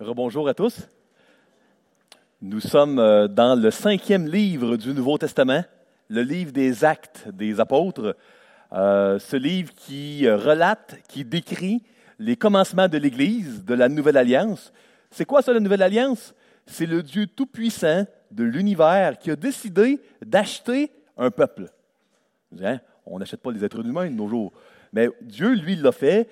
Rebonjour à tous. Nous sommes euh, dans le cinquième livre du Nouveau Testament, le livre des Actes des Apôtres. Euh, ce livre qui euh, relate, qui décrit les commencements de l'Église, de la Nouvelle Alliance. C'est quoi ça, la Nouvelle Alliance? C'est le Dieu tout-puissant de l'univers qui a décidé d'acheter un peuple. On n'achète pas les êtres humains de nos jours. Mais Dieu, lui, l'a fait.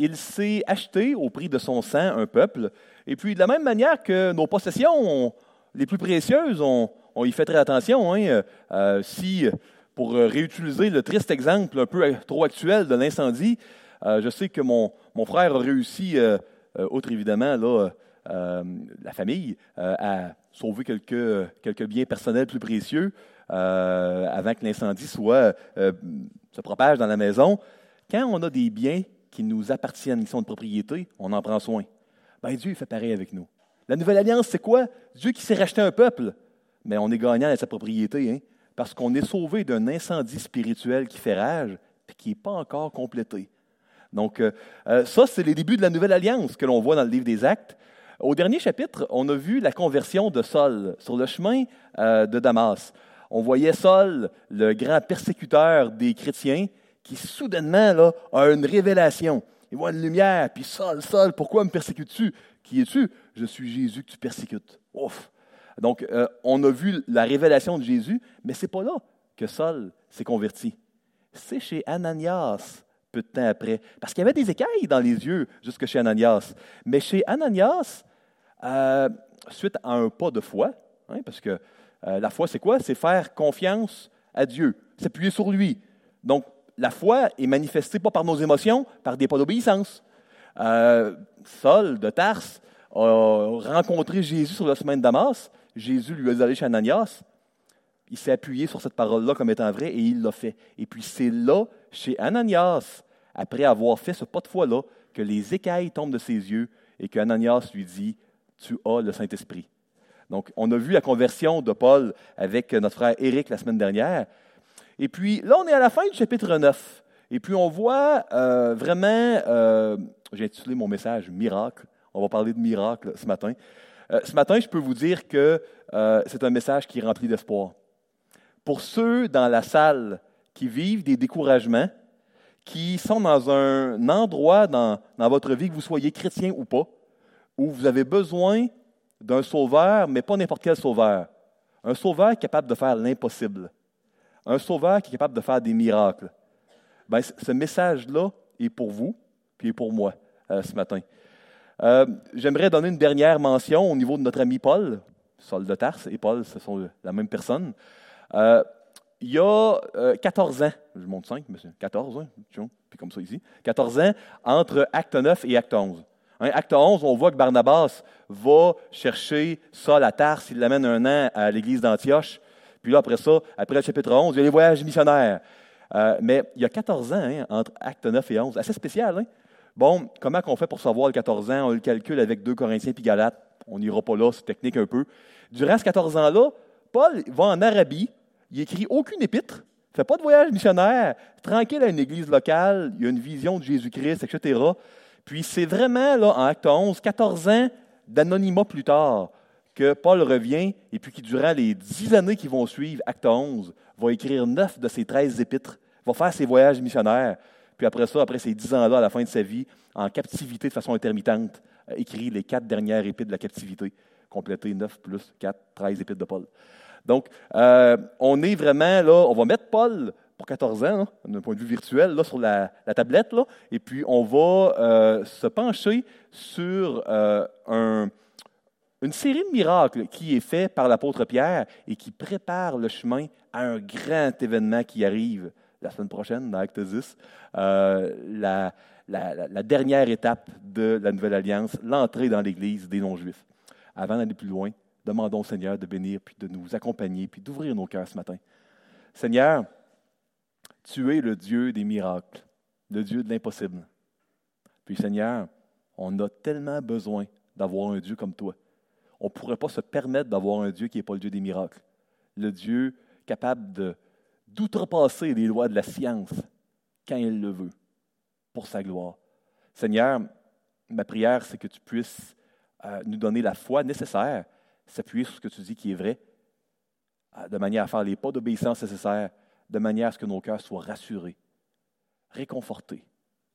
il s'est acheté au prix de son sang un peuple et puis, de la même manière que nos possessions les plus précieuses, on, y fait très attention. Hein, euh, euh, si, pour réutiliser le triste exemple un peu trop actuel de l'incendie, euh, je sais que mon, mon, frère a réussi, outre évidemment là, la famille, à sauver quelques, quelques biens personnels plus précieux avant que l'incendie soit se propage dans la maison. Quand on a des biens qui nous appartiennent, qui sont de propriété, on en prend soin. Ben, Dieu fait pareil avec nous. La nouvelle alliance, c'est quoi? Dieu qui s'est racheté un peuple. Mais on est gagnant à sa propriété, hein? parce qu'on est sauvé d'un incendie spirituel qui fait rage et qui n'est pas encore complété. Donc, euh, euh, ça, c'est les débuts de la nouvelle alliance que l'on voit dans le livre des Actes. Au dernier chapitre, on a vu la conversion de Saul sur le chemin euh, de Damas. On voyait Saul, le grand persécuteur des chrétiens, qui soudainement là, a une révélation. Il voit une lumière, puis Saul, Saul, pourquoi me persécutes-tu? Qui es-tu? Je suis Jésus que tu persécutes. Ouf! Donc, euh, on a vu la révélation de Jésus, mais ce n'est pas là que Saul s'est converti. C'est chez Ananias, peu de temps après. Parce qu'il y avait des écailles dans les yeux jusque chez Ananias. Mais chez Ananias, euh, suite à un pas de foi, hein, parce que euh, la foi, c'est quoi? C'est faire confiance à Dieu, s'appuyer sur lui. Donc, la foi est manifestée pas par nos émotions, par des pas d'obéissance. Euh, Saul de Tarse a rencontré Jésus sur la semaine de Damas. Jésus lui a dit d'aller chez Ananias. Il s'est appuyé sur cette parole-là comme étant vraie et il l'a fait. Et puis c'est là, chez Ananias, après avoir fait ce pas de foi-là, que les écailles tombent de ses yeux et que Ananias lui dit Tu as le Saint-Esprit. Donc, on a vu la conversion de Paul avec notre frère Éric la semaine dernière. Et puis là, on est à la fin du chapitre 9. Et puis on voit euh, vraiment, euh, j'ai intitulé mon message Miracle. On va parler de miracle ce matin. Euh, ce matin, je peux vous dire que c'est un message qui est rempli d'espoir. Pour ceux dans la salle qui vivent des découragements, qui sont dans un endroit dans, dans votre vie, que vous soyez chrétien ou pas, où vous avez besoin d'un sauveur, mais pas n'importe quel sauveur. Un sauveur capable de faire l'impossible un sauveur qui est capable de faire des miracles. Ben, ce message-là est pour vous, puis est pour moi euh, ce matin. Euh, j'aimerais donner une dernière mention au niveau de notre ami Paul. Saul de Tarse et Paul, ce sont la même personne. Euh, il y a 14 ans, je monte 5, monsieur, 14, hein, puis comme ça ici, 14 ans entre acte 9 et acte 11. Hein, acte 11, on voit que Barnabas va chercher Saul à Tarse, il l'amène un an à l'église d'Antioche. Puis là, après ça, après le chapitre 11, il y a les voyages missionnaires. Euh, mais il y a 14 ans hein, entre acte 9 et 11. Assez spécial, hein? Bon, comment on fait pour savoir le 14 ans? On le calcule avec 2 Corinthiens puis Galates. On n'ira pas là, c'est technique un peu. Durant ces 14 ans-là, Paul va en Arabie. Il écrit aucune épître. Fait pas de voyage missionnaire. Tranquille à une église locale. Il y a une vision de Jésus-Christ, etc. Puis c'est vraiment, là, en acte 11, 14 ans d'anonymat plus tard, que Paul revient et puis qui, durant les dix années qui vont suivre, acte 11, va écrire neuf de ses treize épîtres, va faire ses voyages missionnaires. Puis après ça, après ces dix ans-là, à la fin de sa vie, en captivité de façon intermittente, écrit les quatre dernières épîtres de la captivité, complété neuf plus quatre, treize épîtres de Paul. Donc, euh, on est vraiment là, on va mettre Paul pour 14 ans, hein, d'un point de vue virtuel, là, sur la, tablette, et puis on va euh, se pencher sur euh, un, une série de miracles qui est fait par l'apôtre Pierre et qui prépare le chemin à un grand événement qui arrive la semaine prochaine dans Acte 10, euh, la, la, dernière étape de la Nouvelle Alliance, l'entrée dans l'Église des non-juifs. Avant d'aller plus loin, demandons au Seigneur de bénir, puis de nous accompagner, puis d'ouvrir nos cœurs ce matin. Seigneur, tu es le Dieu des miracles, le Dieu de l'impossible. Puis Seigneur, on a tellement besoin d'avoir un Dieu comme toi on ne pourrait pas se permettre d'avoir un Dieu qui n'est pas le Dieu des miracles. Le Dieu capable d'outrepasser les lois de la science quand il le veut, pour sa gloire. Seigneur, ma prière, c'est que tu puisses euh, nous donner la foi nécessaire, s'appuyer sur ce que tu dis qui est vrai, euh, de manière à faire les pas d'obéissance nécessaires, de manière à ce que nos cœurs soient rassurés, réconfortés,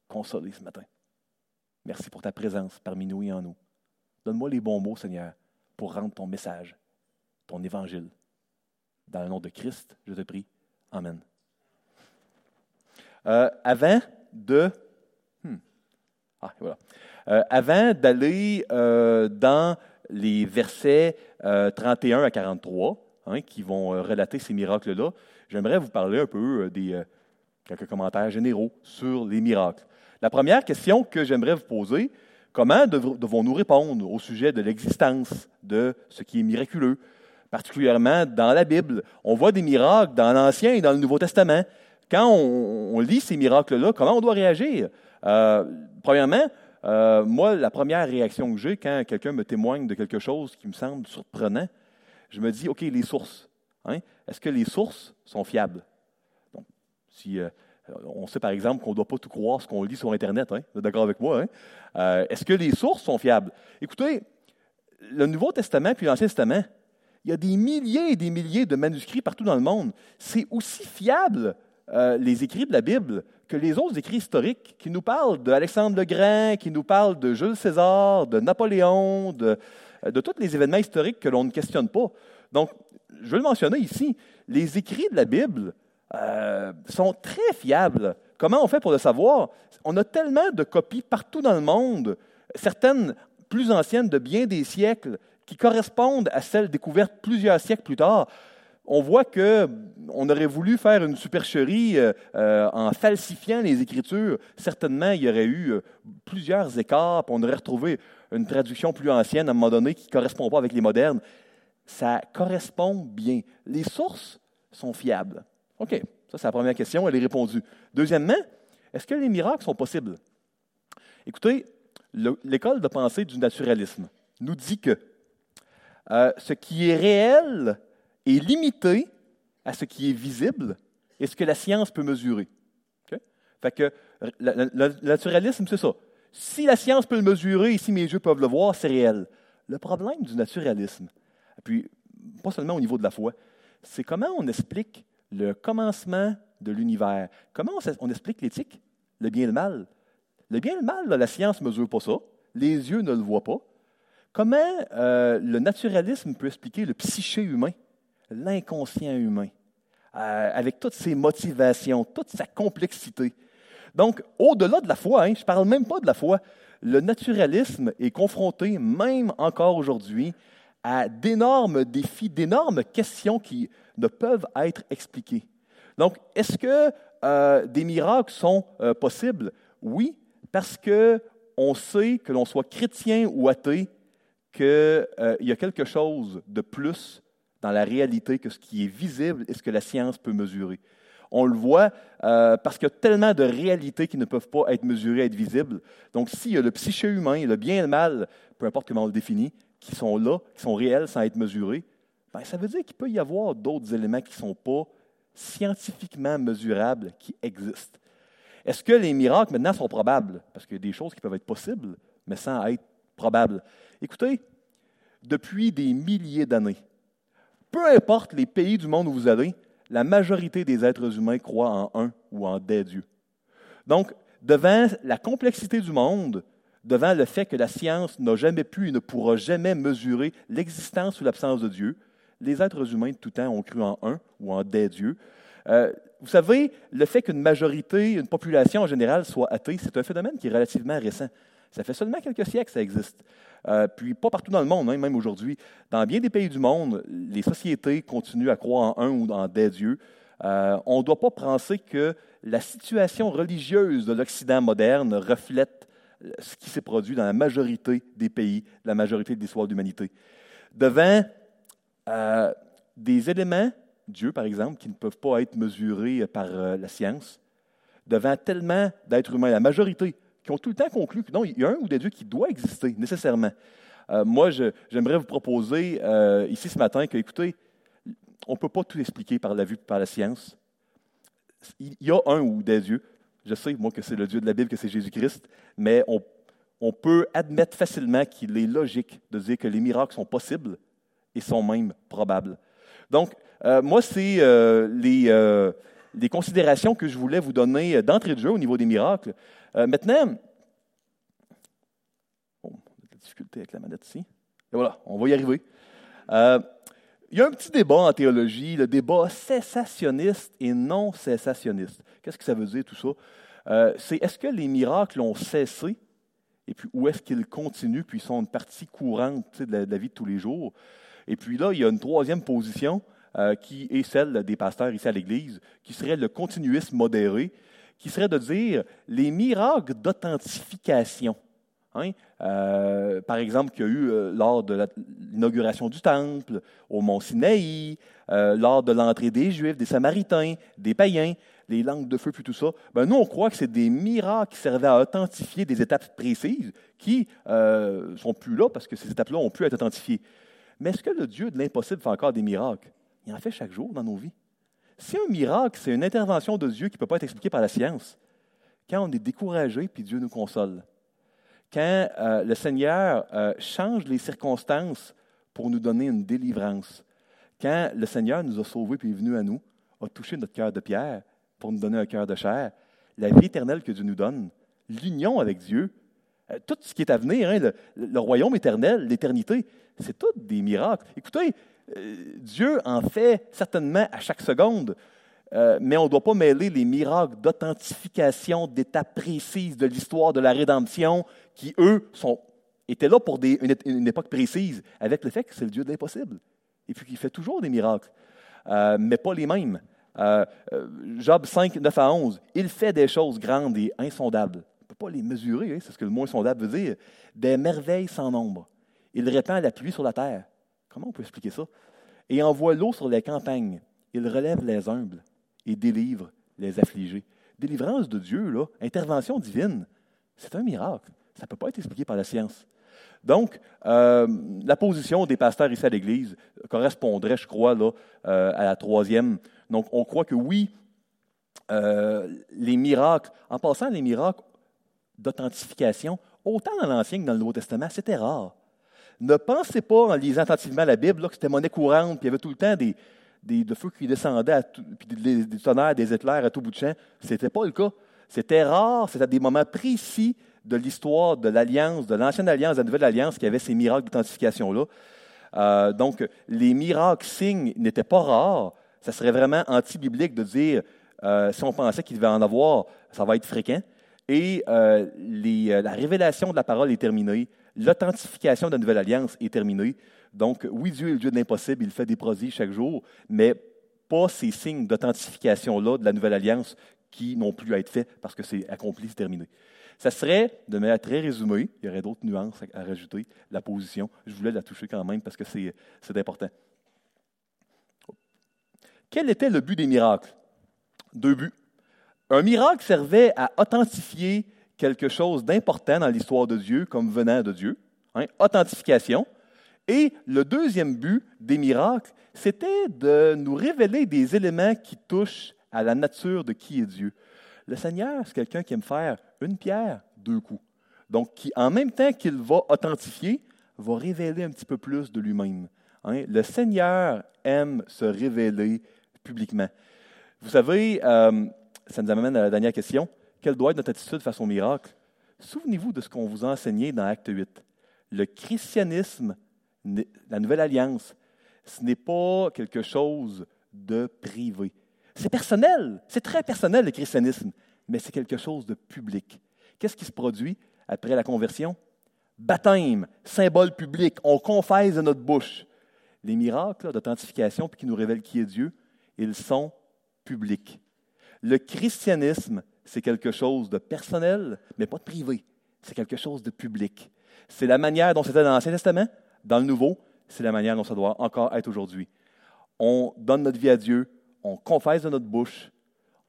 consolés ce matin. Merci pour ta présence parmi nous et en nous. Donne-moi les bons mots, Seigneur, pour rendre ton message, ton évangile. Dans le nom de Christ, je te prie. Amen. Euh, avant de. Hmm. Ah, voilà. Euh, avant d'aller euh, dans les versets 31 à 43, hein, qui vont relater ces miracles-là, j'aimerais vous parler un peu des quelques commentaires généraux sur les miracles. La première question que j'aimerais vous poser, comment devons-nous répondre au sujet de l'existence de ce qui est miraculeux, particulièrement dans la Bible? On voit des miracles dans l'Ancien et dans le Nouveau Testament. Quand on, lit ces miracles-là, comment on doit réagir? Euh, premièrement, euh, moi, la première réaction que j'ai quand quelqu'un me témoigne de quelque chose qui me semble surprenant, je me dis, OK, les sources. Hein? Est-ce que les sources sont fiables? Donc, si, euh, on sait par exemple qu'on ne doit pas tout croire ce qu'on lit sur Internet. Hein? Vous êtes d'accord avec moi? Hein? Euh, est-ce que les sources sont fiables? Écoutez, le Nouveau Testament puis l'Ancien Testament, il y a des milliers et des milliers de manuscrits partout dans le monde. C'est aussi fiable, euh, les écrits de la Bible, que les autres écrits historiques qui nous parlent d'Alexandre le Grand, qui nous parlent de Jules César, de Napoléon, de, de tous les événements historiques que l'on ne questionne pas. Donc, je veux le mentionner ici, les écrits de la Bible euh, sont très fiables. Comment on fait pour le savoir? On a tellement de copies partout dans le monde, certaines plus anciennes de bien des siècles, qui correspondent à celles découvertes plusieurs siècles plus tard. On voit qu'on aurait voulu faire une supercherie euh, euh, en falsifiant les Écritures. Certainement, il y aurait eu plusieurs écarts, on aurait retrouvé une traduction plus ancienne à un moment donné qui ne correspond pas avec les modernes. Ça correspond bien. Les sources sont fiables. OK, ça c'est la première question, elle est répondue. Deuxièmement, est-ce que les miracles sont possibles? Écoutez, l'école de pensée du naturalisme nous dit que euh, ce qui est réel est limité à ce qui est visible et ce que la science peut mesurer. Fait que le, naturalisme, c'est ça. Si la science peut le mesurer et si mes yeux peuvent le voir, c'est réel. Le problème du naturalisme, puis pas seulement au niveau de la foi, c'est comment on explique le commencement de l'univers. Comment on, explique l'éthique, le bien et le mal? Le bien et le mal, la science ne mesure pas ça. Les yeux ne le voient pas. Comment euh, le naturalisme peut expliquer le psyché humain, l'inconscient humain, euh, avec toutes ses motivations, toute sa complexité? Donc, au-delà de la foi, hein, je ne parle même pas de la foi, le naturalisme est confronté, même encore aujourd'hui, à d'énormes défis, d'énormes questions qui ne peuvent être expliquées. Donc, est-ce que euh, des miracles sont euh, possibles? Oui, parce que on sait que l'on soit chrétien ou athée, qu'il euh, y a quelque chose de plus dans la réalité que ce qui est visible et ce que la science peut mesurer. On le voit parce qu'il y a tellement de réalités qui ne peuvent pas être mesurées, être visibles. Donc, s'il y a le psyché humain, le bien et le mal, peu importe comment on le définit, qui sont là, qui sont réels sans être mesurés, ben, ça veut dire qu'il peut y avoir d'autres éléments qui ne sont pas scientifiquement mesurables qui existent. Est-ce que les miracles maintenant sont probables? Parce qu'il y a des choses qui peuvent être possibles, mais sans être probables. Écoutez, depuis des milliers d'années, peu importe les pays du monde où vous allez, la majorité des êtres humains croient en un ou en des dieux. Donc, devant la complexité du monde, devant le fait que la science n'a jamais pu et ne pourra jamais mesurer l'existence ou l'absence de Dieu, les êtres humains de tout temps ont cru en un ou en des dieux. Euh, vous savez, le fait qu'une majorité, une population en général soit athée, c'est un phénomène qui est relativement récent. Ça fait seulement quelques siècles que ça existe. Euh, puis pas partout dans le monde, hein, même aujourd'hui. Dans bien des pays du monde, les sociétés continuent à croire en un ou en des dieux. Euh, on ne doit pas penser que la situation religieuse de l'Occident moderne reflète ce qui s'est produit dans la majorité des pays, la majorité de l'histoire de l'humanité. Devant euh, des éléments, Dieu par exemple, qui ne peuvent pas être mesurés par euh, la science, devant tellement d'êtres humains, la majorité, qui ont tout le temps conclu que non, il y a un ou des dieux qui doit exister nécessairement. Euh, moi, j'aimerais vous proposer ici ce matin que, écoutez, on ne peut pas tout expliquer par la vue, par la science. Il y a un ou des dieux. Je sais, moi, que c'est le Dieu de la Bible, que c'est Jésus-Christ, mais on on peut admettre facilement qu'il est logique de dire que les miracles sont possibles et sont même probables. Donc, euh, moi, c'est euh, les, les, considérations que je voulais vous donner d'entrée de jeu au niveau des miracles. maintenant, bon, la difficulté avec la manette ici. Et voilà, on va y arriver. Il y a un petit débat en théologie, le débat cessationniste et non cessationniste. Qu'est-ce que ça veut dire tout ça? Euh, c'est est-ce que les miracles ont cessé et puis où est-ce qu'ils continuent puis ils sont une partie courante de la, vie de tous les jours? Et puis là, il y a une troisième position euh, qui est celle des pasteurs ici à l'Église, qui serait le continuisme modéré, qui serait de dire les miracles d'authentification Hein? Euh, par exemple, qu'il y a eu euh, lors de l'inauguration du temple, au mont Sinaï, lors de l'entrée des Juifs, des Samaritains, des païens, les langues de feu, puis tout ça. Ben, nous, on croit que c'est des miracles qui servaient à authentifier des étapes précises qui ne sont plus là parce que ces étapes-là ont pu être authentifiées. Mais est-ce que le Dieu de l'impossible fait encore des miracles? Il en fait chaque jour dans nos vies. Si un miracle, c'est une intervention de Dieu qui ne peut pas être expliquée par la science, quand on est découragé, puis Dieu nous console, quand euh, le Seigneur euh, change les circonstances pour nous donner une délivrance, quand le Seigneur nous a sauvés puis est venu à nous, a touché notre cœur de pierre pour nous donner un cœur de chair, la vie éternelle que Dieu nous donne, l'union avec Dieu, tout ce qui est à venir, hein, le, royaume éternel, l'éternité, c'est tout des miracles. Écoutez, Dieu en fait certainement à chaque seconde. Euh, mais on ne doit pas mêler les miracles d'authentification d'étapes précises de l'histoire de la rédemption, qui, eux, sont, étaient là pour une, époque précise, avec le fait que c'est le Dieu de l'impossible. Et puis qu'il fait toujours des miracles, euh, mais pas les mêmes. Euh, Job 5, 9 à 11, il fait des choses grandes et insondables. Peut pas les mesurer, hein, c'est ce que le mot insondable veut dire. Des merveilles sans nombre. Il répand la pluie sur la terre. Comment on peut expliquer ça? Et envoie l'eau sur les campagnes. Il relève les humbles et délivre les affligés. Délivrance de Dieu, là, intervention divine, c'est un miracle. Ça ne peut pas être expliqué par la science. Donc, euh, la position des pasteurs ici à l'Église correspondrait, je crois, là, euh, à la troisième. Donc, on croit que oui, euh, les miracles, en passant les miracles d'authentification, autant dans l'Ancien que dans le Nouveau Testament, c'était rare. Ne pensez pas, en lisant attentivement la Bible, que c'était monnaie courante, puis il y avait tout le temps des, des, de feu qui descendaient, puis des, des, tonnerres, des éclairs à tout bout de champ. Ce n'était pas le cas. C'était rare, c'était à des moments précis de l'histoire de l'Alliance, de l'Ancienne Alliance, de la Nouvelle Alliance, qui avait ces miracles d'authentification-là. Euh, donc, les miracles signes n'étaient pas rares. Ça serait vraiment anti-biblique de dire, euh, si on pensait qu'il devait en avoir, ça va être fréquent. Et euh, les, la révélation de la parole est terminée. L'authentification de la Nouvelle Alliance est terminée. Donc, oui, Dieu est le Dieu de l'impossible, il fait des prodiges chaque jour, mais pas ces signes d'authentification-là de la nouvelle alliance qui n'ont plus à être faits parce que c'est accompli, c'est terminé. Ça serait, de manière très résumée, il y aurait d'autres nuances à, rajouter, la position. Je voulais la toucher quand même parce que c'est important. Quel était le but des miracles? Deux buts. Un miracle servait à authentifier quelque chose d'important dans l'histoire de Dieu comme venant de Dieu. Hein? Authentification. Et le deuxième but des miracles, c'était de nous révéler des éléments qui touchent à la nature de qui est Dieu. Le Seigneur, c'est quelqu'un qui aime faire une pierre, deux coups. Donc, qui, en même temps qu'il va authentifier, va révéler un petit peu plus de lui-même. Hein. Le Seigneur aime se révéler publiquement. Vous savez, euh, ça nous amène à la dernière question. Quelle doit être notre attitude face au miracle? Souvenez-vous de ce qu'on vous a enseigné dans Acte 8. Le christianisme la nouvelle alliance, ce n'est pas quelque chose de privé. C'est personnel, c'est très personnel le christianisme, mais c'est quelque chose de public. Qu'est-ce qui se produit après la conversion? Baptême, symbole public, on confesse de notre bouche. Les miracles d'authentification qui nous révèlent qui est Dieu, ils sont publics. Le christianisme, c'est quelque chose de personnel, mais pas de privé. C'est quelque chose de public. C'est la manière dont c'était dans l'Ancien Testament, dans le nouveau, c'est la manière dont ça doit encore être aujourd'hui. On donne notre vie à Dieu, on confesse de notre bouche,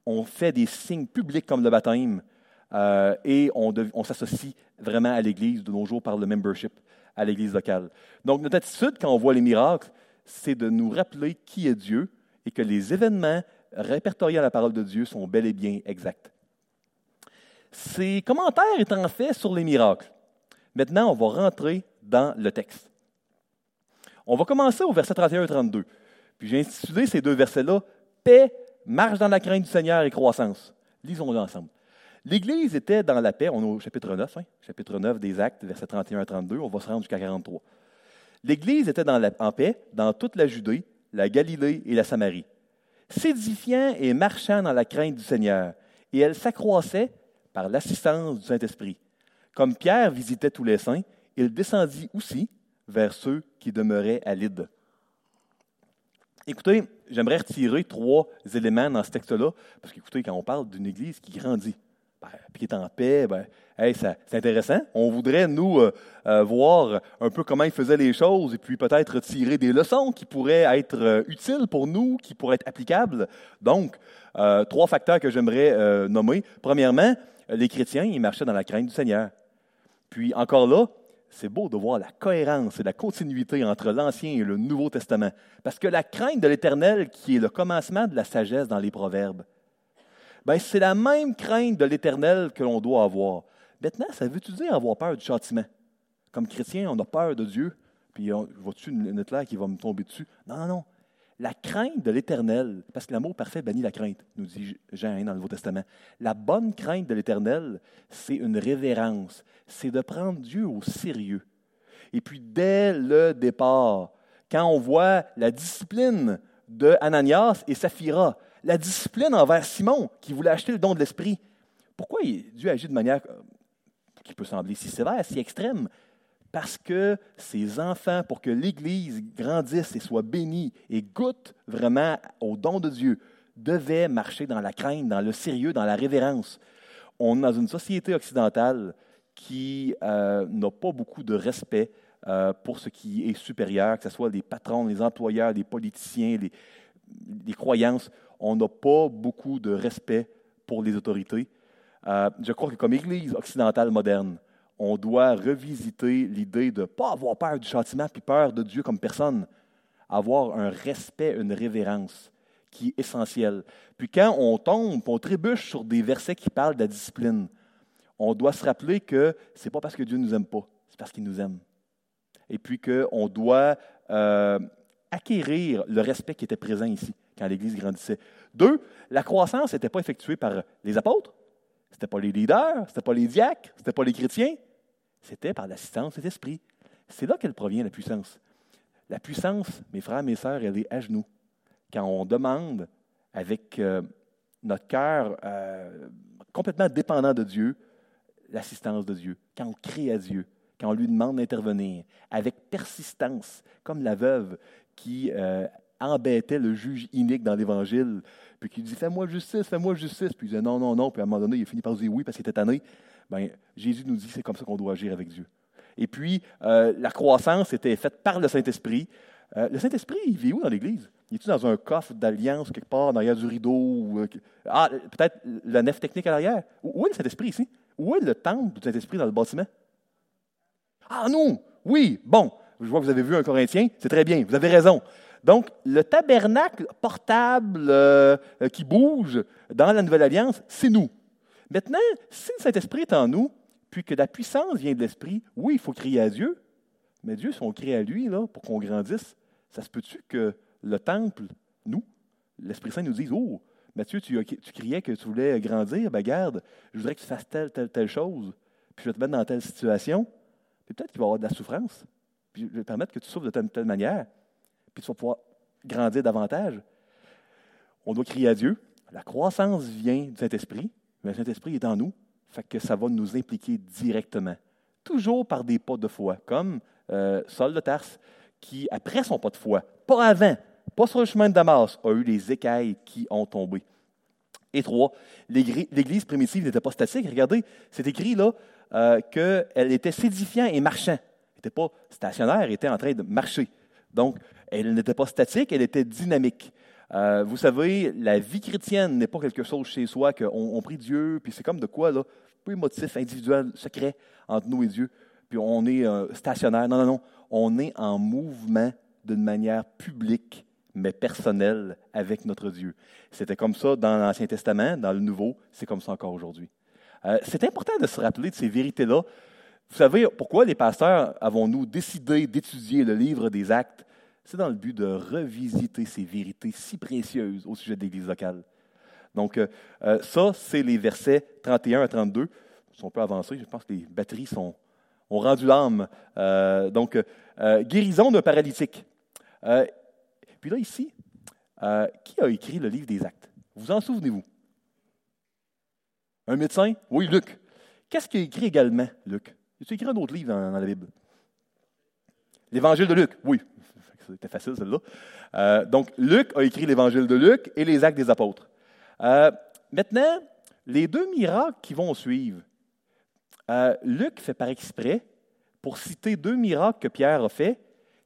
on fait des signes publics comme le baptême euh, et on, on s'associe vraiment à l'Église de nos jours par le membership à l'Église locale. Donc notre attitude quand on voit les miracles, c'est de nous rappeler qui est Dieu et que les événements répertoriés à la parole de Dieu sont bel et bien exacts. Ces commentaires étant faits sur les miracles, Maintenant, on va rentrer dans le texte. On va commencer au verset 31 et 32. Puis j'ai intitulé ces deux versets-là Paix, marche dans la crainte du Seigneur et croissance. Lisons-le ensemble. L'Église était dans la paix, on est au chapitre 9, hein, chapitre 9 des Actes, versets 31 à 32, on va se rendre jusqu'à 43. L'Église était en paix dans toute la Judée, la Galilée et la Samarie, s'édifiant et marchant dans la crainte du Seigneur, et elle s'accroissait par l'assistance du Saint-Esprit. Comme Pierre visitait tous les saints, il descendit aussi vers ceux qui demeuraient à Lyde. Écoutez, j'aimerais retirer trois éléments dans ce texte-là, parce qu'écoutez, quand on parle d'une Église qui grandit, puis qui est en paix, ben, c'est intéressant. On voudrait, nous, euh, euh, voir un peu comment ils faisaient les choses et puis peut-être tirer des leçons qui pourraient être euh, utiles pour nous, qui pourraient être applicables. Donc, trois facteurs que j'aimerais nommer. Premièrement, les chrétiens, ils marchaient dans la crainte du Seigneur. Puis encore là, c'est beau de voir la cohérence et la continuité entre l'Ancien et le Nouveau Testament. Parce que la crainte de l'Éternel, qui est le commencement de la sagesse dans les Proverbes, ben, c'est la même crainte de l'Éternel que l'on doit avoir. Maintenant, ça veut-tu dire avoir peur du châtiment? Comme chrétien, on a peur de Dieu, puis vois-tu une éclair qui va me tomber dessus? Non, non, non. La crainte de l'Éternel, parce que l'amour parfait bannit la crainte, nous dit Jean dans le Nouveau Testament. La bonne crainte de l'Éternel, c'est une révérence, c'est de prendre Dieu au sérieux. Et puis, dès le départ, quand on voit la discipline de Ananias et Saphira, la discipline envers Simon, qui voulait acheter le don de l'Esprit, pourquoi Dieu agit de manière euh, qui peut sembler si sévère, si extrême? Parce que ces enfants, pour que l'Église grandisse et soit bénie et goûte vraiment au don de Dieu, devaient marcher dans la crainte, dans le sérieux, dans la révérence. On est dans une société occidentale qui euh, n'a pas beaucoup de respect euh, pour ce qui est supérieur, que ce soit les patrons, les employeurs, les politiciens, les, les croyances. On n'a pas beaucoup de respect pour les autorités. Euh, je crois que comme Église occidentale moderne, on doit revisiter l'idée de ne pas avoir peur du châtiment puis peur de Dieu comme personne, avoir un respect, une révérence qui est essentielle. Puis quand on tombe, on trébuche sur des versets qui parlent de la discipline, on doit se rappeler que ce n'est pas parce que Dieu ne nous aime pas, c'est parce qu'il nous aime. Et puis qu'on doit euh, acquérir le respect qui était présent ici l'Église grandissait. Deux, la croissance n'était pas effectuée par les apôtres, ce n'était pas les leaders, ce n'était pas les diacres, ce n'était pas les chrétiens, c'était par l'assistance de l'Esprit. C'est là qu'elle provient, la puissance. La puissance, mes frères, mes sœurs, elle est à genoux. Quand on demande avec euh, notre cœur euh, complètement dépendant de Dieu, l'assistance de Dieu, quand on crie à Dieu, quand on lui demande d'intervenir, avec persistance, comme la veuve qui euh, embêtait le juge inique dans l'Évangile, puis qui dit Fais-moi justice, fais-moi justice. Puis il disait Non, non, non. Puis à un moment donné, il a fini par dire oui parce qu'il était tanné. Bien, Jésus nous dit c'est comme ça qu'on doit agir avec Dieu. Et puis, euh, la croissance était faite par le Saint-Esprit. Euh, le Saint-Esprit, il vit où dans l'Église? Il est-tu dans un coffre d'alliance quelque part, derrière du rideau euh, Ah, peut-être la nef technique à l'arrière? Où est le Saint-Esprit ici? Où est le temple du Saint-Esprit dans le bâtiment? Ah non Oui, bon. Je vois que vous avez vu un Corinthien, c'est très bien, vous avez raison. Donc, le tabernacle portable euh, qui bouge dans la Nouvelle Alliance, c'est nous. Maintenant, si le Saint-Esprit est en nous, puis que la puissance vient de l'Esprit, oui, il faut crier à Dieu, mais Dieu, si on crie à lui pour qu'on grandisse, ça se peut-tu que le temple, nous, l'Esprit Saint nous dise Oh, Mathieu, tu, tu, criais que tu voulais grandir, ben garde, je voudrais que tu fasses telle, telle, telle chose, puis je vais te mettre dans telle situation, puis peut-être qu'il va y avoir de la souffrance, puis je vais te permettre que tu souffres de telle, telle manière puis tu vas pouvoir grandir davantage. On doit crier à Dieu. La croissance vient du Saint-Esprit, mais le Saint-Esprit est en nous, fait que ça va nous impliquer directement. Toujours par des pas de foi, comme euh, Saul de Tarse, qui, après son pas de foi, pas avant, pas sur le chemin de Damas, a eu les écailles qui ont tombé. Et trois, l'Église primitive n'était pas statique. Regardez, c'est écrit là euh, qu'elle était s'édifiant et marchant. Elle n'était pas stationnaire, elle était en train de marcher. Donc, elle n'était pas statique, elle était dynamique. Euh, vous savez, la vie chrétienne n'est pas quelque chose chez soi qu'on on prie Dieu, puis c'est comme de quoi, là, peu émotif, individuel, secret entre nous et Dieu, puis on est euh, stationnaire. Non, non, non. On est en mouvement d'une manière publique, mais personnelle avec notre Dieu. C'était comme ça dans l'Ancien Testament, dans le Nouveau, c'est comme ça encore aujourd'hui. Euh, c'est important de se rappeler de ces vérités-là Vous savez pourquoi les pasteurs avons-nous décidé d'étudier le livre des actes? C'est dans le but de revisiter ces vérités si précieuses au sujet de l'Église locale. Donc, euh, euh, ça, c'est les versets 31 à 32. Si on peut avancer, je pense que les batteries sont, ont rendu l'âme. Euh, donc, guérison d'un paralytique. puis là, ici, qui a écrit le livre des actes? Vous en souvenez-vous? Un médecin? Oui, Luc. Qu'est-ce qu'il a écrit également, Luc? Il a écrit un autre livre dans la Bible? L'Évangile de Luc, oui. C'était facile, celle-là. donc, Luc a écrit l'Évangile de Luc et les Actes des Apôtres. Euh, maintenant, les deux miracles qui vont suivre, euh, Luc fait par exprès pour citer deux miracles que Pierre a fait,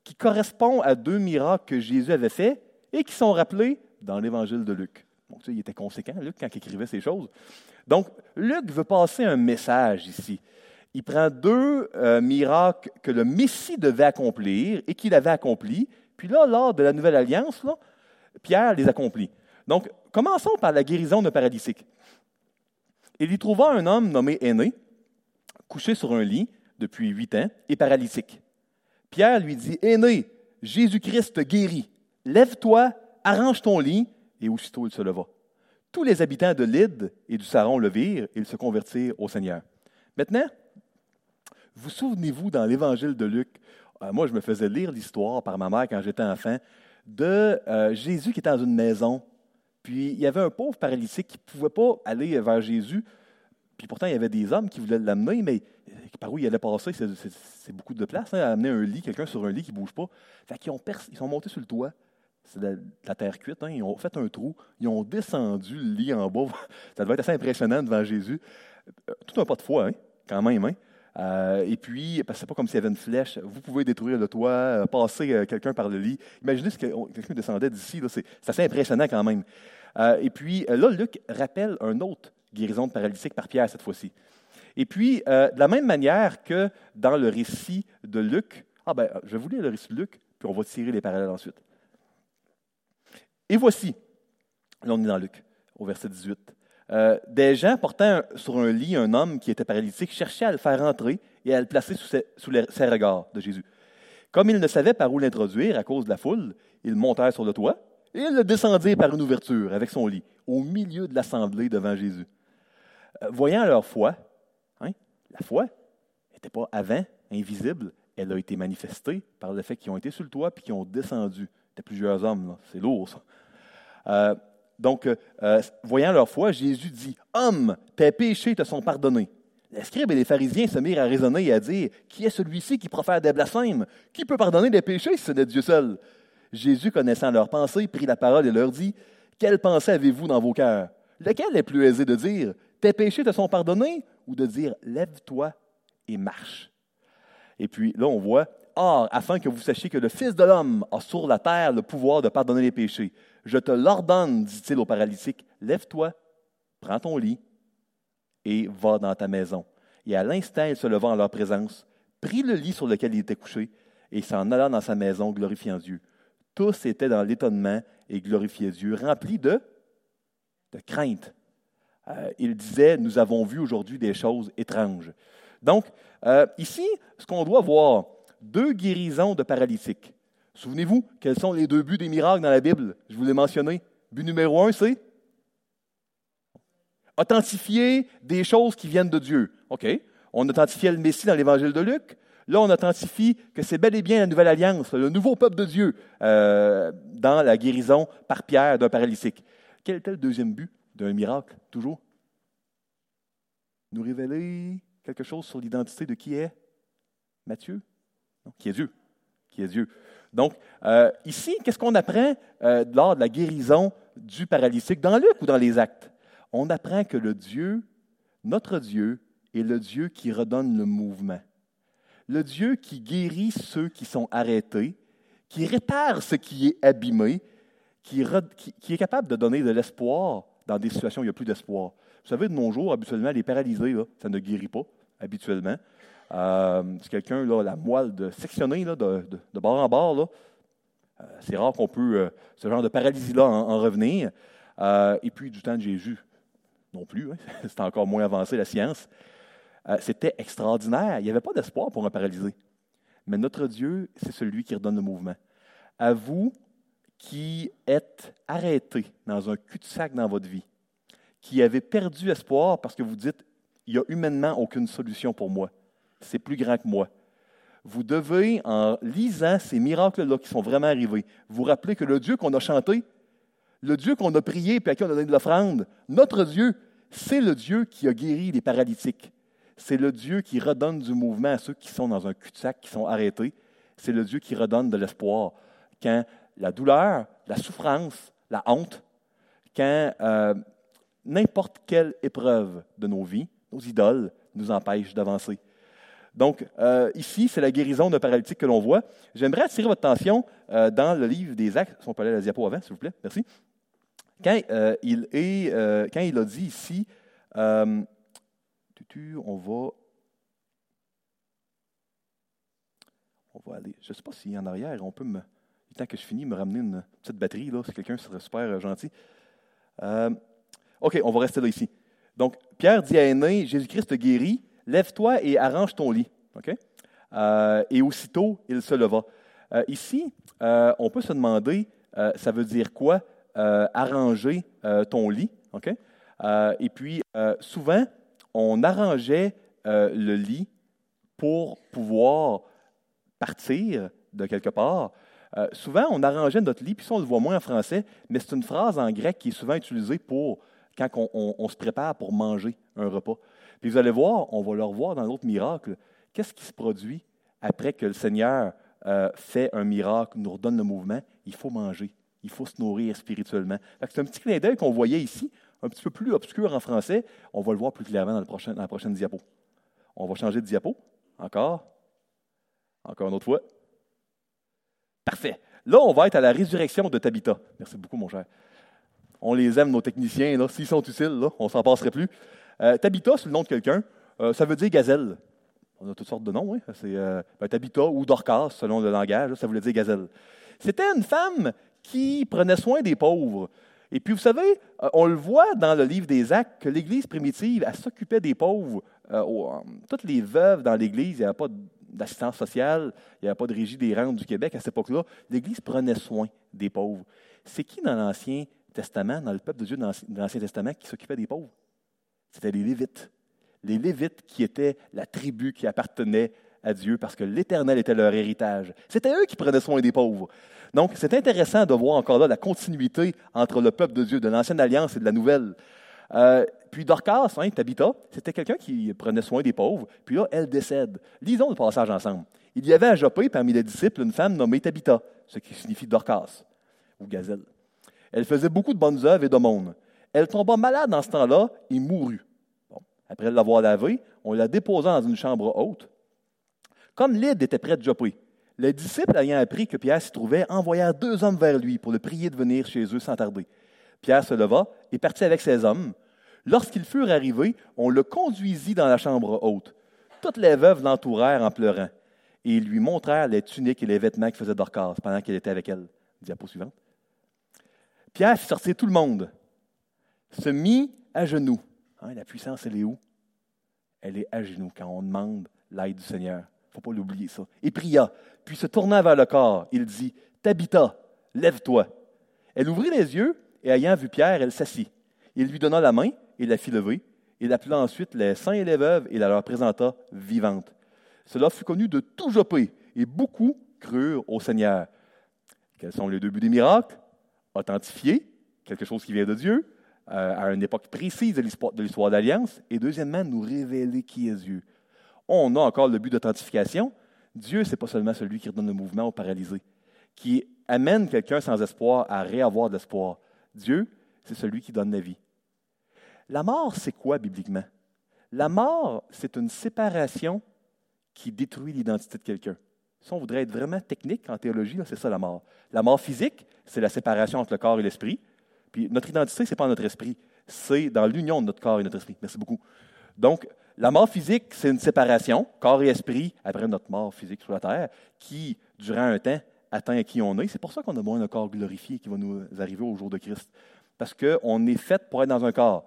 qui correspondent à deux miracles que Jésus avait faits et qui sont rappelés dans l'évangile de Luc. Donc, il était conséquent, Luc, quand il écrivait ces choses. Donc, Luc veut passer un message ici. Il prend deux euh, miracles que le Messie devait accomplir et qu'il avait accomplis. Puis là, lors de la Nouvelle Alliance, Pierre les accomplit. Donc, commençons par la guérison d'un paralytique. Il y trouva un homme nommé Aîné, couché sur un lit depuis huit ans et paralytique. Pierre lui dit Aîné, Jésus-Christ guérit. Lève-toi, arrange ton lit. Et aussitôt il se leva. Tous les habitants de Lyde et du Saron le virent et ils se convertirent au Seigneur. Maintenant, vous souvenez-vous dans l'évangile de Luc, euh, moi je me faisais lire l'histoire par ma mère quand j'étais enfant, de euh, Jésus qui était dans une maison puis il y avait un pauvre paralytique qui ne pouvait pas aller vers Jésus. Puis pourtant, il y avait des hommes qui voulaient l'amener, mais euh, par où il allait passer, c'est beaucoup de place, hein, amener un lit, quelqu'un sur un lit qui ne bouge pas. Fait qu'ils ils sont montés sur le toit. C'est de la, terre cuite. Hein, ils ont fait un trou. Ils ont descendu le lit en bas. Ça devait être assez impressionnant devant Jésus. Tout un pas de foi, hein, quand même. Hein. Euh, et puis, parce que c'est pas comme s'il y avait une flèche, vous pouvez détruire le toit, passer quelqu'un par le lit. Imaginez si quelqu'un descendait d'ici, c'est assez impressionnant quand même. Euh, et puis euh, là, Luc rappelle un autre guérison de paralytique par Pierre cette fois-ci. Et puis, euh, de la même manière que dans le récit de Luc, ah ben, je vais vous lire le récit de Luc, puis on va tirer les parallèles ensuite. Et voici, là on est dans Luc, au verset 18. Des gens portant sur un lit un homme qui était paralytique cherchaient à le faire entrer et à le placer sous ses, ses regards de Jésus. Comme ils ne savaient par où l'introduire à cause de la foule, ils montèrent sur le toit et le descendit par une ouverture avec son lit, au milieu de l'assemblée devant Jésus. Euh, voyant leur foi, hein, la foi n'était pas avant invisible, elle a été manifestée par le fait qu'ils ont été sur le toit puis qu'ils ont descendu. C'était plusieurs hommes, c'est lourd ça. Euh, donc, euh, voyant leur foi, Jésus dit Homme, tes péchés te sont pardonnés. Les scribes et les pharisiens se mirent à raisonner et à dire Qui est celui-ci qui profère des blasphèmes? Qui peut pardonner des péchés si ce n'est Dieu seul Jésus, connaissant leurs pensées, prit la parole et leur dit Quelle pensée avez-vous dans vos cœurs? Lequel est plus aisé de dire Tes péchés te sont pardonnés ou de dire Lève-toi et marche Et puis là, on voit Or, afin que vous sachiez que le Fils de l'homme a sur la terre le pouvoir de pardonner les péchés, je te l'ordonne, dit-il au paralytique Lève-toi, prends ton lit et va dans ta maison. Et à l'instant, il se leva en leur présence, prit le lit sur lequel il était couché et s'en alla dans sa maison, glorifiant Dieu. Tous étaient dans l'étonnement et glorifiaient Dieu, remplis de, de crainte. Euh, il disait, nous avons vu aujourd'hui des choses étranges. Donc, euh, ici, ce qu'on doit voir, deux guérisons de paralytiques. Souvenez-vous, quels sont les deux buts des miracles dans la Bible? Je vous l'ai mentionné. But numéro un, c'est authentifier des choses qui viennent de Dieu. OK. On authentifiait le Messie dans l'Évangile de Luc. Là, on authentifie que c'est bel et bien la nouvelle alliance, le nouveau peuple de Dieu, euh, dans la guérison par Pierre d'un paralytique. Quel était le deuxième but d'un miracle, toujours? Nous révéler quelque chose sur l'identité de qui est Matthieu? qui est Dieu. Qui est Dieu. Donc, euh, ici, qu'est-ce qu'on apprend euh, lors de la guérison du paralytique, dans Luc ou dans les actes? On apprend que le Dieu, notre Dieu, est le Dieu qui redonne le mouvement le Dieu qui guérit ceux qui sont arrêtés, qui répare ce qui est abîmé, qui, est capable de donner de l'espoir dans des situations où il n'y a plus d'espoir. Vous savez, de nos jours, habituellement, les paralysés, ça ne guérit pas, habituellement. Euh, c'est quelqu'un, la moelle de sectionner de, de, bord en bord, euh, c'est rare qu'on peut, euh, ce genre de paralysie-là, en, revenir. et puis, du temps de Jésus, non plus, hein, c'est encore moins avancé, la science. Euh, c'était extraordinaire. Il n'y avait pas d'espoir pour un paralysé. Mais notre Dieu, c'est celui qui redonne le mouvement. À vous qui êtes arrêtés dans un cul-de-sac dans votre vie, qui avez perdu espoir parce que vous dites, il n'y a humainement aucune solution pour moi. C'est plus grand que moi. Vous devez, en lisant ces miracles-là qui sont vraiment arrivés, vous rappeler que le Dieu qu'on a chanté, le Dieu qu'on a prié puis à qui on a donné de l'offrande, notre Dieu, c'est le Dieu qui a guéri les paralytiques. C'est le Dieu qui redonne du mouvement à ceux qui sont dans un cul-de-sac, qui sont arrêtés. C'est le Dieu qui redonne de l'espoir. Quand la douleur, la souffrance, la honte, quand euh, n'importe quelle épreuve de nos vies, nos idoles, nous empêche d'avancer. Donc, euh, ici, c'est la guérison d'un paralytique que l'on voit. J'aimerais attirer votre attention euh, dans le livre des Actes. Si on peut aller à la diapo avant, s'il vous plaît. Merci. Quand, quand il a dit ici, on va on va aller. Je ne sais pas s'il en arrière, on peut me temps que je finis, me ramener une petite batterie, là, si quelqu'un serait super euh, gentil. Euh, OK, on va rester là ici. Donc, Pierre dit à Aîné, Jésus-Christ guérit, lève-toi et arrange ton lit. OK? Euh, et aussitôt, il se leva. ici, on peut se demander, ça veut dire quoi, arranger ton lit? OK? et puis, souvent, on arrangeait le lit pour pouvoir partir de quelque part, euh, souvent, on arrangeait notre lit, puis ça, on le voit moins en français, mais c'est une phrase en grec qui est souvent utilisée pour quand on, se prépare pour manger un repas. Puis vous allez voir, on va le revoir dans l'autre miracle. Qu'est-ce qui se produit après que le Seigneur euh, fait un miracle, nous redonne le mouvement? Il faut manger. Il faut se nourrir spirituellement. C'est un petit clin d'œil qu'on voyait ici, un petit peu plus obscur en français. On va le voir plus clairement dans, la prochaine diapo. On va changer de diapo. Encore. Encore une autre fois. Parfait. Là, on va être à la résurrection de Tabitha. Merci beaucoup, mon cher. On les aime, nos techniciens. S'ils sont utiles, là, on s'en passerait plus. Euh, Tabitha, c'est le nom de quelqu'un. Euh, ça veut dire gazelle. On a toutes sortes de noms. Hein? C'est euh, ben, Tabitha ou Dorcas, selon le langage. ça voulait dire gazelle. C'était une femme qui prenait soin des pauvres. Et puis, vous savez, on le voit dans le livre des Actes que l'Église primitive, elle s'occupait des pauvres. toutes les veuves dans l'Église, il n'y avait pas d'assistance sociale, il n'y avait pas de régie des rentes du Québec à cette époque-là. L'Église prenait soin des pauvres. C'est qui dans l'Ancien Testament, dans le peuple de Dieu dans l'Ancien Testament, qui s'occupait des pauvres? C'était les Lévites. Les Lévites qui étaient la tribu qui appartenait à Dieu parce que l'Éternel était leur héritage. C'était eux qui prenaient soin des pauvres. Donc, c'est intéressant de voir encore là la continuité entre le peuple de Dieu de l'Ancienne Alliance et de la Nouvelle. Euh, puis Dorcas, hein, Tabitha, c'était quelqu'un qui prenait soin des pauvres. Puis là, elle décède. Lisons le passage ensemble. Il y avait à Jopé, parmi les disciples, une femme nommée Tabitha, ce qui signifie Dorcas, ou gazelle. Elle faisait beaucoup de bonnes œuvres et d'aumônes. Elle tomba malade dans ce temps-là et mourut. Après l'avoir lavée, on la déposa dans une chambre haute. Comme Lyd était près de Jopé, les disciples ayant appris que Pierre s'y trouvait, envoyèrent deux hommes vers lui pour le prier de venir chez eux sans tarder. Pierre se leva et partit avec ses hommes. Lorsqu'ils furent arrivés, on le conduisit dans la chambre haute. Toutes les veuves l'entourèrent en pleurant et ils lui montrèrent les tuniques et les vêtements que faisait Dorcas pendant qu'elle était avec elle. Diapo suivante. Pierre fit sortir tout le monde, se mit à genoux. Hein, la puissance, elle est où? Elle est à genoux quand on demande l'aide du Seigneur. Il ne faut pas l'oublier ça. Et pria. Puis se tournant vers le corps, il dit Tabitha, lève-toi. Elle ouvrit les yeux et ayant vu Pierre, elle s'assit. Il lui donna la main et la fit lever. Il appela ensuite les saints et les veuves et la leur présenta vivante. Cela fut connu de tout Jopé et beaucoup crurent au Seigneur. Quels sont les deux buts des miracles? Authentifier quelque chose qui vient de Dieu euh, à une époque précise de l'histoire d'Alliance et deuxièmement, nous révéler qui est Dieu. On a encore le but d'authentification. Dieu, ce n'est pas seulement celui qui redonne le mouvement aux paralysés, qui amène quelqu'un sans espoir à réavoir de l'espoir. Dieu, c'est celui qui donne la vie. La mort, c'est quoi bibliquement? La mort, c'est une séparation qui détruit l'identité de quelqu'un. Si on voudrait être vraiment technique en théologie, c'est ça la mort. La mort physique, c'est la séparation entre le corps et l'esprit. Notre identité, ce n'est pas notre esprit, c'est dans l'union de notre corps et notre esprit. Merci beaucoup. Donc, la mort physique, c'est une séparation, corps et esprit, après notre mort physique sur la terre, qui, durant un temps, atteint à qui on est. C'est pour ça qu'on a besoin d'un corps glorifié qui va nous arriver au jour de Christ. Parce qu'on est fait pour être dans un corps.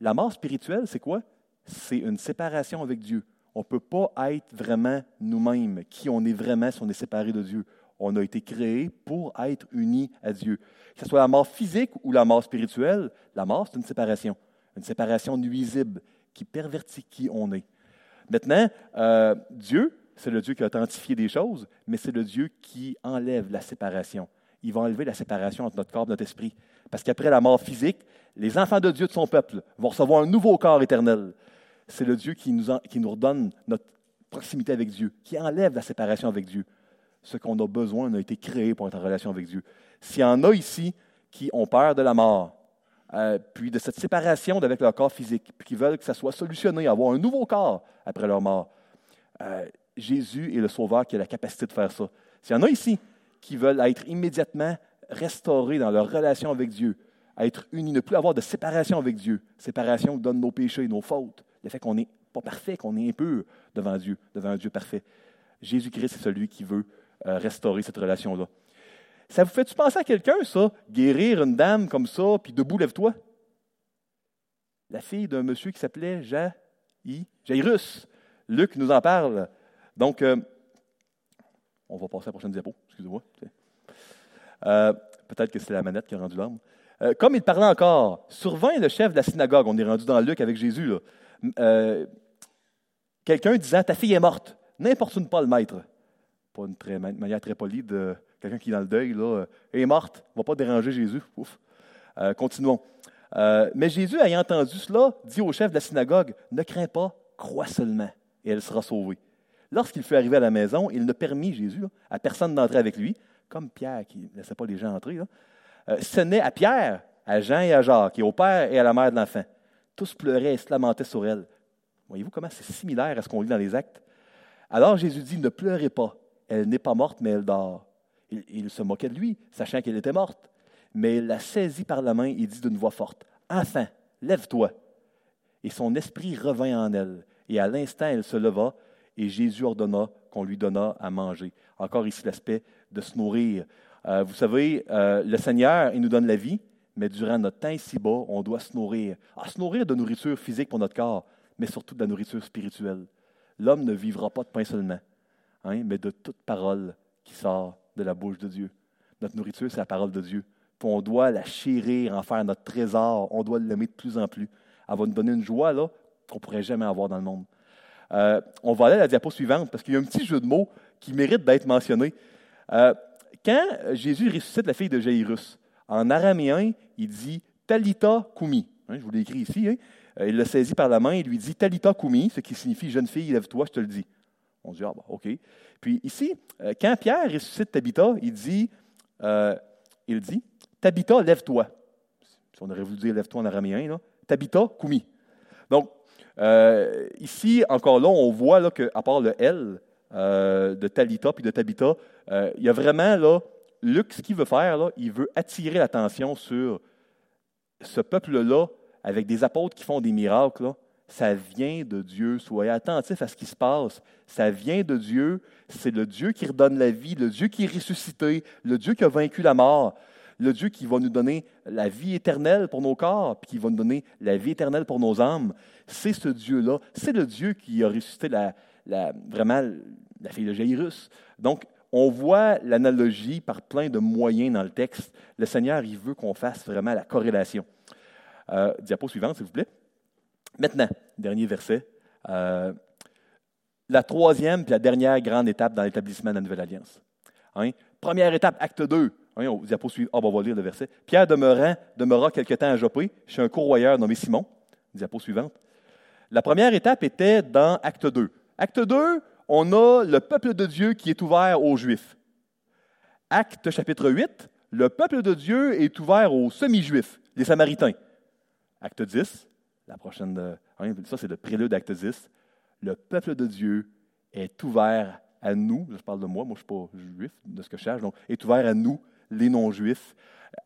La mort spirituelle, c'est quoi? c'est une séparation avec Dieu. On ne peut pas être vraiment nous-mêmes, qui on est vraiment si on est séparé de Dieu? On a été créé pour être unis à Dieu. Que ce soit la mort physique ou la mort spirituelle, la mort, c'est une séparation. Une séparation nuisible qui pervertit qui on est. Maintenant, euh, Dieu, c'est le Dieu qui a authentifié des choses, mais c'est le Dieu qui enlève la séparation. Il va enlever la séparation entre notre corps et notre esprit. Parce qu'après la mort physique, les enfants de Dieu de son peuple vont recevoir un nouveau corps éternel. C'est le Dieu qui nous, qui nous redonne notre proximité avec Dieu, qui enlève la séparation avec Dieu. Ce qu'on a besoin, on a été créé pour être en relation avec Dieu. S'il y en a ici qui ont peur de la mort, euh, puis de cette séparation avec leur corps physique, puis qui veulent que ça soit solutionné, avoir un nouveau corps après leur mort, euh, Jésus est le Sauveur qui a la capacité de faire ça. S'il y en a ici qui veulent être immédiatement restaurés dans leur relation avec Dieu, être unis, ne plus avoir de séparation avec Dieu, séparation qui donne nos péchés, nos fautes, le fait qu'on n'est pas parfait, qu'on est impur devant Dieu, devant un Dieu parfait. Jésus-Christ est celui qui veut restaurer cette relation-là. Ça vous fait-tu penser à quelqu'un, ça, guérir une dame comme ça, puis debout, lève-toi? La fille d'un monsieur qui s'appelait Jairus. Luc nous en parle. Donc, euh, on va passer à la prochaine diapo, excusez-moi. Euh, peut-être que c'est la manette qui a rendu l'âme. comme il parlait encore, survint le chef de la synagogue, on est rendu dans Luc avec Jésus, euh, quelqu'un disant Ta fille est morte, n'importune pas le maître. Pas une, manière très polie de quelqu'un qui est dans le deuil, là, est morte, ne va pas déranger Jésus. Ouf. Euh, continuons. Euh, mais Jésus, ayant entendu cela, dit au chef de la synagogue Ne crains pas, crois seulement, et elle sera sauvée. Lorsqu'il fut arrivé à la maison, il ne permit, Jésus, à personne d'entrer avec lui, comme Pierre qui ne laissait pas les gens entrer. ce n'est à Pierre, à Jean et à Jacques, et au père et à la mère de l'enfant. Tous pleuraient et se lamentaient sur elle. Voyez-vous comment c'est similaire à ce qu'on lit dans les actes? Alors Jésus dit, ne pleurez pas, elle n'est pas morte, mais elle dort. Il, se moquait de lui, sachant qu'elle était morte. Mais il la saisit par la main et dit d'une voix forte, Enfin, lève-toi. Et son esprit revint en elle. Et à l'instant, elle se leva, et Jésus ordonna qu'on lui donnât à manger. Encore ici l'aspect de se nourrir. Euh, vous savez, euh, le Seigneur, il nous donne la vie, mais durant notre temps ici-bas, on doit se nourrir. Ah, se nourrir de nourriture physique pour notre corps, mais surtout de la nourriture spirituelle. L'homme ne vivra pas de pain seulement, hein, mais de toute parole qui sort de la bouche de Dieu. Notre nourriture, c'est la parole de Dieu. Puis on doit la chérir, en faire notre trésor. On doit l'aimer de plus en plus. Elle va nous donner une joie là qu'on ne pourrait jamais avoir dans le monde. Euh, on va aller à la diapo suivante parce qu'il y a un petit jeu de mots qui mérite d'être mentionné. Euh, quand Jésus ressuscite la fille de Jairus, en araméen, il dit Talita Kumi. Hein, je vous l'ai écrit ici. Hein. Euh, il le saisit par la main et lui dit Talita Kumi, ce qui signifie jeune fille, lève-toi, je te le dis. On dit Ah, bon, OK. Puis ici, euh, quand Pierre ressuscite Tabitha, il dit, euh, il dit Tabitha, lève-toi. Si on aurait voulu dire lève-toi en araméen, là, Tabitha Kumi. Donc, ici, encore là, on voit qu'à part le L de Talita puis de Tabitha, il y a vraiment là, Luc, ce qu'il veut faire, là, il veut attirer l'attention sur ce peuple-là, avec des apôtres qui font des miracles. Ça vient de Dieu. Soyez attentifs à ce qui se passe. Ça vient de Dieu. C'est le Dieu qui redonne la vie, le Dieu qui est ressuscité, le Dieu qui a vaincu la mort, le Dieu qui va nous donner la vie éternelle pour nos corps, puis qui va nous donner la vie éternelle pour nos âmes. C'est ce Dieu-là. C'est le Dieu qui a ressuscité la, vraiment la fille de Jairus. Donc, on voit l'analogie par plein de moyens dans le texte. Le Seigneur, il veut qu'on fasse vraiment la corrélation. Euh, diapo suivante, s'il vous plaît. Maintenant, dernier verset. Euh, la troisième et la dernière grande étape dans l'établissement de la Nouvelle Alliance. Hein? Première étape, acte 2. Hein, suivante. Ah, on va lire le verset. Pierre demeura, demeura quelque temps à Jopé, chez un courroyeur nommé Simon. Diapo suivante. La première étape était dans acte 2. Acte 2, on a le peuple de Dieu qui est ouvert aux Juifs. Acte chapitre 8, le peuple de Dieu est ouvert aux semi-juifs, les Samaritains. Acte 10, la prochaine, hein, ça c'est le prélude d'acte 10. Le peuple de Dieu est ouvert à nous, je parle de moi, moi je ne suis pas juif de ce que je cherche, donc est ouvert à nous, les non-juifs,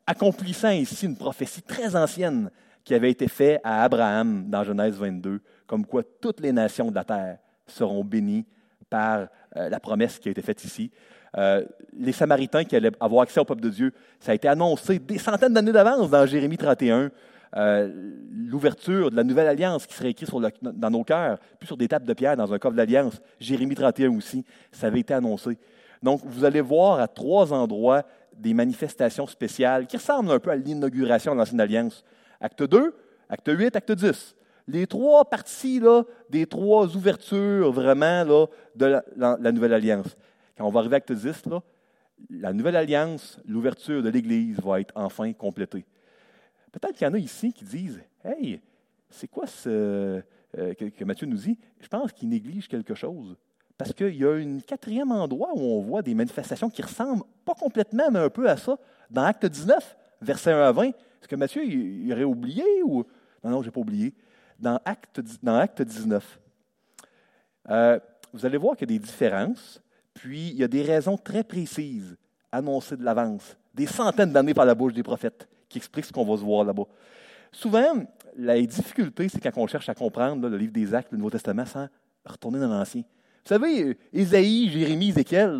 accomplissant ici une prophétie très ancienne qui avait été faite à Abraham dans Genèse 22, comme quoi toutes les nations de la terre seront bénies par euh, la promesse qui a été faite ici. Euh, les Samaritains qui allaient avoir accès au peuple de Dieu, ça a été annoncé des centaines d'années d'avance dans Jérémie 31. Euh, l'ouverture de la nouvelle alliance qui serait écrite dans nos cœurs, puis sur des tables de pierre dans un coffre d'alliance. Jérémie 31 aussi, ça avait été annoncé. Donc, vous allez voir à trois endroits des manifestations spéciales qui ressemblent un peu à l'inauguration de l'Ancienne Alliance. Acte 2, acte 8, acte 10. Les trois parties là, des trois ouvertures vraiment là, de la, Nouvelle Alliance. Quand on va arriver à acte 10, là, la Nouvelle Alliance, l'ouverture de l'Église va être enfin complétée. Peut-être qu'il y en a ici qui disent Hey, c'est quoi ce euh, que, que Matthieu nous dit Je pense qu'il néglige quelque chose. Parce qu'il y a un quatrième endroit où on voit des manifestations qui ressemblent pas complètement, mais un peu à ça, dans Acte 19, versets 1 à 20. Est-ce que Matthieu il, aurait oublié ou? Non, non, je n'ai pas oublié. Dans Acte, dans acte 19, euh, vous allez voir qu'il y a des différences, puis il y a des raisons très précises annoncées de l'avance, des centaines d'années par la bouche des prophètes, qui expliquent ce qu'on va se voir là-bas. Souvent, la difficulté, c'est quand on cherche à comprendre le livre des Actes, le Nouveau Testament, sans retourner dans l'Ancien. Vous savez, Ésaïe, Jérémie, Ézéchiel,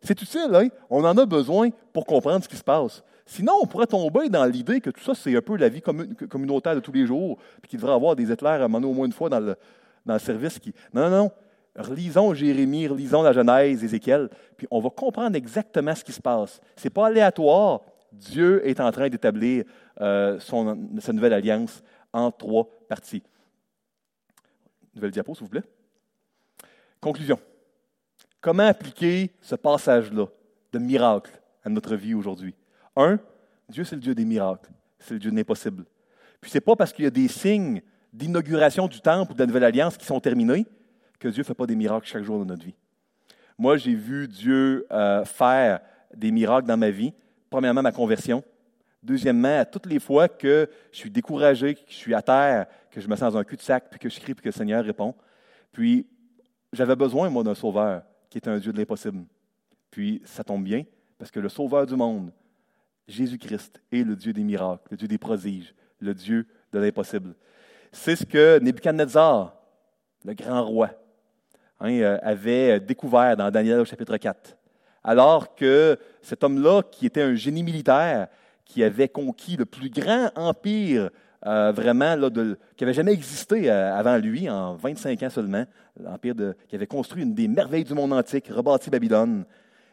c'est utile, hein? on en a besoin pour comprendre ce qui se passe. Sinon, on pourrait tomber dans l'idée que tout ça, c'est un peu la vie communautaire de tous les jours, puis qu'il devrait avoir des éclairs à au moins une fois dans le, dans le service. Qui... Non, non, non. Relisons Jérémie, relisons la Genèse, Ézéchiel, puis on va comprendre exactement ce qui se passe. Ce n'est pas aléatoire. Dieu est en train d'établir euh, sa nouvelle alliance en trois parties. Nouvelle diapo, s'il vous plaît. Conclusion. Comment appliquer ce passage-là de miracle à notre vie aujourd'hui? Un, Dieu, c'est le Dieu des miracles. C'est le Dieu de l'impossible. Puis, ce n'est pas parce qu'il y a des signes d'inauguration du temple ou de la nouvelle alliance qui sont terminés que Dieu ne fait pas des miracles chaque jour dans notre vie. Moi, j'ai vu Dieu euh, faire des miracles dans ma vie. Premièrement, ma conversion. Deuxièmement, toutes les fois que je suis découragé, que je suis à terre, que je me sens dans un cul-de-sac, puis que je crie, puis que le Seigneur répond. Puis, j'avais besoin, moi, d'un sauveur qui est un Dieu de l'impossible. Puis, ça tombe bien, parce que le sauveur du monde, Jésus-Christ, est le Dieu des miracles, le Dieu des prodiges, le Dieu de l'impossible. C'est ce que Nebuchadnezzar, le grand roi, hein, euh, avait découvert dans Daniel au chapitre 4. Alors que cet homme-là, qui était un génie militaire, qui avait conquis le plus grand empire euh, vraiment qui n'avait jamais existé euh, avant lui, en 25 ans seulement, l'empire qui avait construit une des merveilles du monde antique, rebâti Babylone.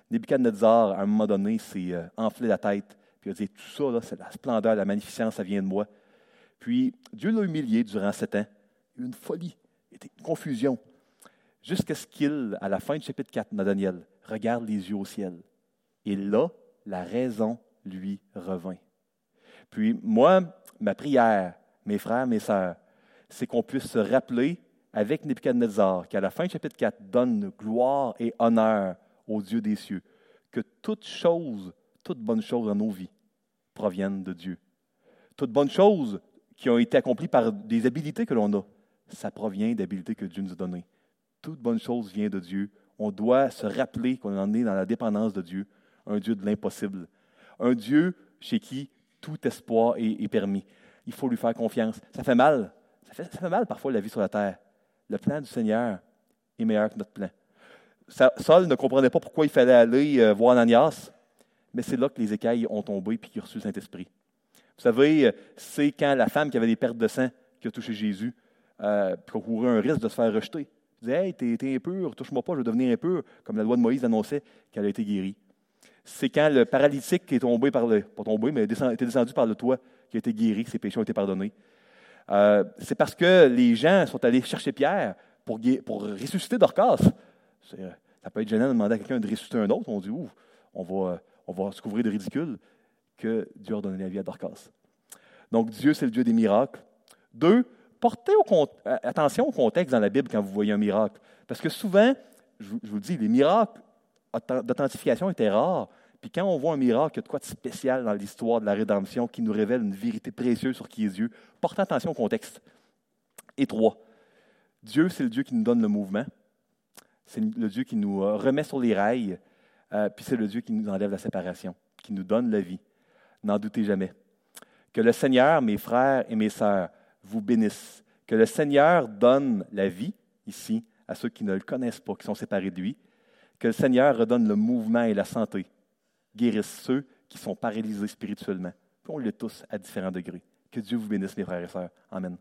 Nebuchadnezzar, à un moment donné, s'est euh, enflé la tête, puis il a dit Tout ça, c'est la splendeur, la magnificence, ça vient de moi. Puis Dieu l'a humilié durant sept ans. Il y a eu une folie, une confusion, jusqu'à ce qu'il, à la fin du chapitre 4 de Daniel, regarde les yeux au ciel. Et là, la raison lui revint. Puis moi, ma prière, mes frères, mes sœurs, c'est qu'on puisse se rappeler avec Nebuchadnezzar, qu'à la fin du chapitre 4 donne gloire et honneur au Dieu des cieux, que toute chose, toute bonne chose dans nos vies proviennent de Dieu. Toutes bonnes choses qui ont été accomplies par des habiletés que l'on a, ça provient d'habiletés que Dieu nous a données. Toute bonne chose vient de Dieu. On doit se rappeler qu'on en est dans la dépendance de Dieu, un Dieu de l'impossible, un Dieu chez qui tout espoir est, permis. Il faut lui faire confiance. Ça fait mal. Ça fait, mal parfois la vie sur la terre. Le plan du Seigneur est meilleur que notre plan. Saul ne comprenait pas pourquoi il fallait aller euh, voir Ananias, mais c'est là que les écailles ont tombé et qu'il a reçu le Saint-Esprit. Vous savez, euh, c'est quand la femme qui avait des pertes de sang qui a touché Jésus, euh, couru un risque de se faire rejeter. Il disait Hey, t'es impur, touche-moi pas, je vais devenir impur, comme la loi de Moïse annonçait qu'elle a été guérie c'est quand le paralytique qui est tombé par le, pas tombé, mais était descendu par le toit, qui a été guéri, que ses péchés ont été pardonnés. Euh, c'est parce que les gens sont allés chercher Pierre pour, ressusciter Dorcas. Ça peut être gênant de demander à quelqu'un de ressusciter un autre. On dit, ouf, on va, on va se couvrir de ridicule que Dieu a donné la vie à Dorcas. Donc, Dieu, c'est le Dieu des miracles. Deux, portez attention au contexte dans la Bible quand vous voyez un miracle. Parce que souvent, je vous le dis, les miracles d'authentification était rare. Puis quand on voit un miracle, il y a de quoi de spécial dans l'histoire de la rédemption qui nous révèle une vérité précieuse sur qui est Dieu, portez attention au contexte. Et trois, Dieu, c'est le Dieu qui nous donne le mouvement. C'est le Dieu qui nous euh, remet sur les rails. Euh, puis c'est le Dieu qui nous enlève la séparation, qui nous donne la vie. N'en doutez jamais. Que le Seigneur, mes frères et mes sœurs, vous bénisse. Que le Seigneur donne la vie ici à ceux qui ne le connaissent pas, qui sont séparés de lui, que le Seigneur redonne le mouvement et la santé, guérisse ceux qui sont paralysés spirituellement. Puis on l'est tous à différents degrés. Que Dieu vous bénisse, mes frères et sœurs. Amen.